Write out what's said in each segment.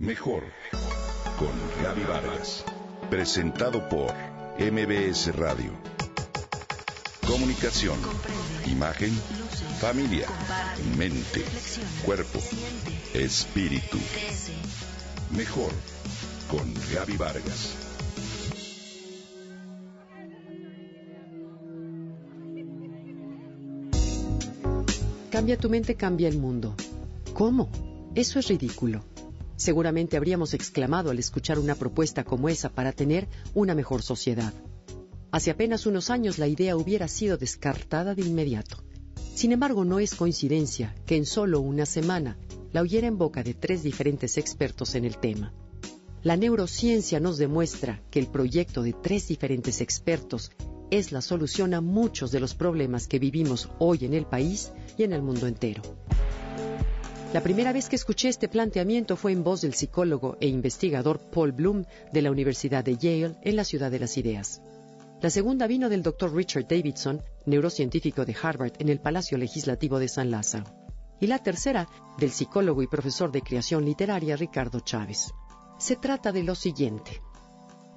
Mejor con Gaby Vargas. Presentado por MBS Radio. Comunicación, imagen, familia, mente, cuerpo, espíritu. Mejor con Gaby Vargas. Cambia tu mente, cambia el mundo. ¿Cómo? Eso es ridículo. Seguramente habríamos exclamado al escuchar una propuesta como esa para tener una mejor sociedad. Hace apenas unos años la idea hubiera sido descartada de inmediato. Sin embargo, no es coincidencia que en solo una semana la oyera en boca de tres diferentes expertos en el tema. La neurociencia nos demuestra que el proyecto de tres diferentes expertos es la solución a muchos de los problemas que vivimos hoy en el país y en el mundo entero. La primera vez que escuché este planteamiento fue en voz del psicólogo e investigador Paul Bloom de la Universidad de Yale en la Ciudad de las Ideas. La segunda vino del Dr. Richard Davidson, neurocientífico de Harvard en el Palacio Legislativo de San Lázaro. Y la tercera del psicólogo y profesor de creación literaria Ricardo Chávez. Se trata de lo siguiente.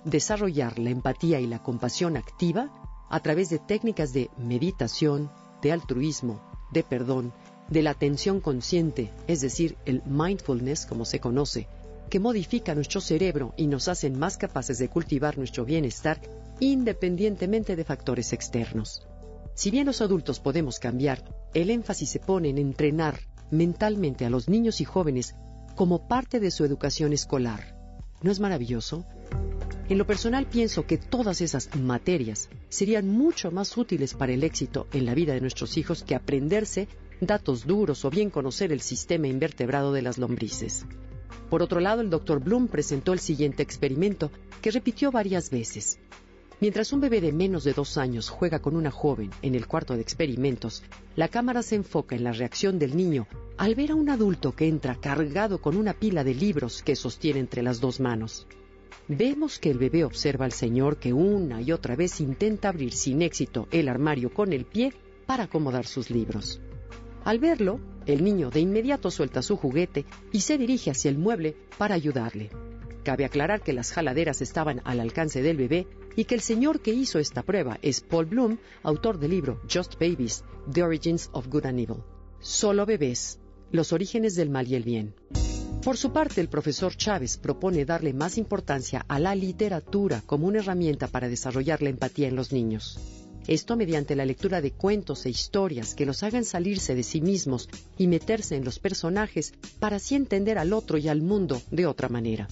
Desarrollar la empatía y la compasión activa a través de técnicas de meditación, de altruismo, de perdón de la atención consciente, es decir, el mindfulness como se conoce, que modifica nuestro cerebro y nos hacen más capaces de cultivar nuestro bienestar independientemente de factores externos. Si bien los adultos podemos cambiar, el énfasis se pone en entrenar mentalmente a los niños y jóvenes como parte de su educación escolar. ¿No es maravilloso? En lo personal pienso que todas esas materias serían mucho más útiles para el éxito en la vida de nuestros hijos que aprenderse datos duros o bien conocer el sistema invertebrado de las lombrices. Por otro lado, el Dr. Bloom presentó el siguiente experimento que repitió varias veces. Mientras un bebé de menos de dos años juega con una joven en el cuarto de experimentos, la cámara se enfoca en la reacción del niño al ver a un adulto que entra cargado con una pila de libros que sostiene entre las dos manos. Vemos que el bebé observa al señor que una y otra vez intenta abrir sin éxito el armario con el pie para acomodar sus libros. Al verlo, el niño de inmediato suelta su juguete y se dirige hacia el mueble para ayudarle. Cabe aclarar que las jaladeras estaban al alcance del bebé y que el señor que hizo esta prueba es Paul Bloom, autor del libro Just Babies, The Origins of Good and Evil. Solo bebés, los orígenes del mal y el bien. Por su parte, el profesor Chávez propone darle más importancia a la literatura como una herramienta para desarrollar la empatía en los niños. Esto mediante la lectura de cuentos e historias que los hagan salirse de sí mismos y meterse en los personajes para así entender al otro y al mundo de otra manera.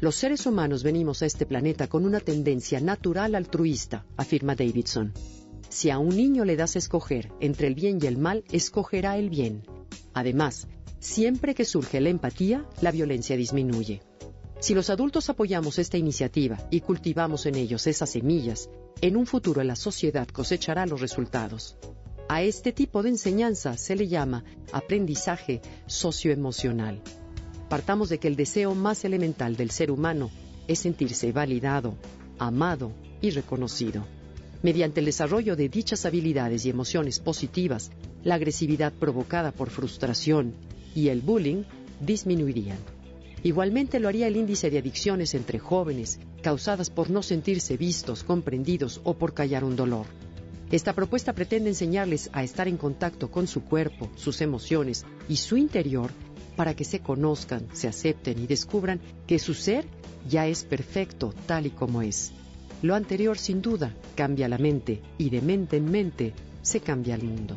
Los seres humanos venimos a este planeta con una tendencia natural altruista, afirma Davidson. Si a un niño le das a escoger entre el bien y el mal, escogerá el bien. Además, siempre que surge la empatía, la violencia disminuye. Si los adultos apoyamos esta iniciativa y cultivamos en ellos esas semillas, en un futuro la sociedad cosechará los resultados. A este tipo de enseñanza se le llama aprendizaje socioemocional. Partamos de que el deseo más elemental del ser humano es sentirse validado, amado y reconocido. Mediante el desarrollo de dichas habilidades y emociones positivas, la agresividad provocada por frustración y el bullying disminuirían. Igualmente lo haría el índice de adicciones entre jóvenes, causadas por no sentirse vistos, comprendidos o por callar un dolor. Esta propuesta pretende enseñarles a estar en contacto con su cuerpo, sus emociones y su interior para que se conozcan, se acepten y descubran que su ser ya es perfecto tal y como es. Lo anterior sin duda cambia la mente y de mente en mente se cambia el mundo.